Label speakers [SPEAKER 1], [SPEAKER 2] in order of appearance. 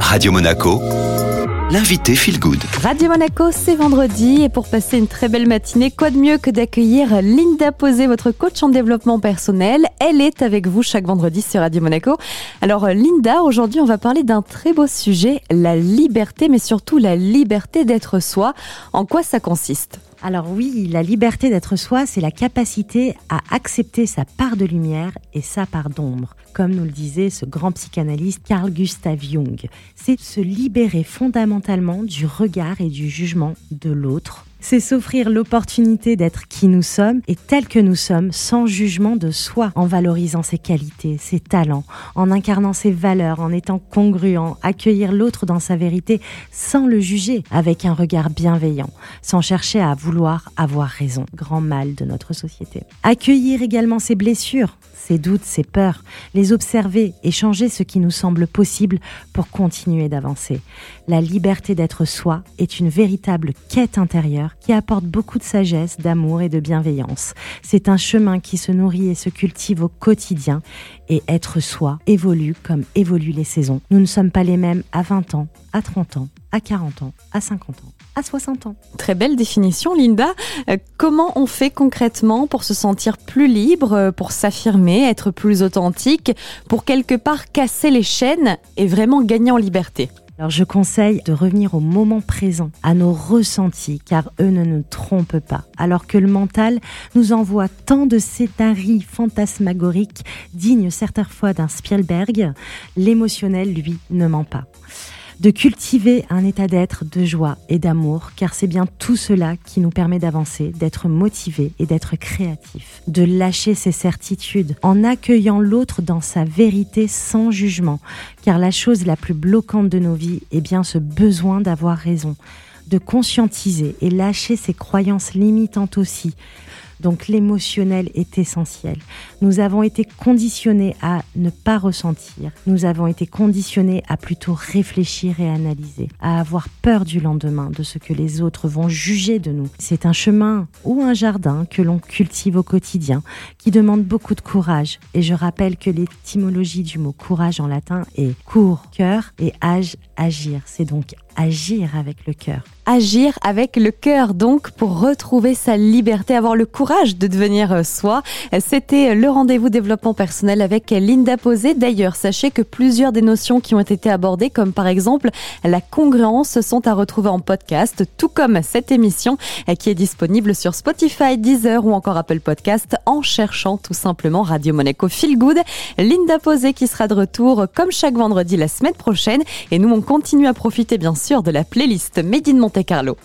[SPEAKER 1] Radio Monaco, l'invité Feel Good.
[SPEAKER 2] Radio Monaco, c'est vendredi et pour passer une très belle matinée, quoi de mieux que d'accueillir Linda Posé, votre coach en développement personnel. Elle est avec vous chaque vendredi sur Radio Monaco. Alors Linda, aujourd'hui on va parler d'un très beau sujet, la liberté, mais surtout la liberté d'être soi. En quoi ça consiste?
[SPEAKER 3] Alors oui, la liberté d'être soi, c'est la capacité à accepter sa part de lumière et sa part d'ombre, comme nous le disait ce grand psychanalyste Carl Gustav Jung. C'est se libérer fondamentalement du regard et du jugement de l'autre c'est s'offrir l'opportunité d'être qui nous sommes et tel que nous sommes, sans jugement de soi, en valorisant ses qualités, ses talents, en incarnant ses valeurs, en étant congruent, accueillir l'autre dans sa vérité sans le juger, avec un regard bienveillant, sans chercher à vouloir avoir raison, grand mal de notre société. Accueillir également ses blessures, ses doutes, ses peurs, les observer et changer ce qui nous semble possible pour continuer d'avancer. La liberté d'être soi est une véritable quête intérieure qui apporte beaucoup de sagesse, d'amour et de bienveillance. C'est un chemin qui se nourrit et se cultive au quotidien et être soi évolue comme évoluent les saisons. Nous ne sommes pas les mêmes à 20 ans, à 30 ans, à 40 ans, à 50 ans, à 60 ans.
[SPEAKER 2] Très belle définition, Linda. Euh, comment on fait concrètement pour se sentir plus libre, euh, pour s'affirmer, être plus authentique, pour quelque part casser les chaînes et vraiment gagner en liberté?
[SPEAKER 3] Alors je conseille de revenir au moment présent, à nos ressentis, car eux ne nous trompent pas. Alors que le mental nous envoie tant de scénarii fantasmagoriques, dignes certaines fois d'un Spielberg, l'émotionnel, lui, ne ment pas de cultiver un état d'être de joie et d'amour, car c'est bien tout cela qui nous permet d'avancer, d'être motivé et d'être créatif, de lâcher ses certitudes en accueillant l'autre dans sa vérité sans jugement, car la chose la plus bloquante de nos vies est bien ce besoin d'avoir raison, de conscientiser et lâcher ses croyances limitantes aussi, donc l'émotionnel est essentiel. Nous avons été conditionnés à ne pas ressentir. Nous avons été conditionnés à plutôt réfléchir et analyser, à avoir peur du lendemain, de ce que les autres vont juger de nous. C'est un chemin ou un jardin que l'on cultive au quotidien, qui demande beaucoup de courage. Et je rappelle que l'étymologie du mot courage en latin est court, cœur et âge, agir. C'est donc agir avec le cœur.
[SPEAKER 2] Agir avec le cœur, donc, pour retrouver sa liberté, avoir le courage de devenir euh, soi. C'était le rendez-vous développement personnel avec Linda Posé. D'ailleurs, sachez que plusieurs des notions qui ont été abordées, comme par exemple la congruence, sont à retrouver en podcast, tout comme cette émission euh, qui est disponible sur Spotify, Deezer ou encore Apple Podcast en cherchant tout simplement Radio Monaco Feel Good. Linda Posé qui sera de retour comme chaque vendredi la semaine prochaine et nous on continue à profiter bien sûr de la playlist Made in Monte Carlo.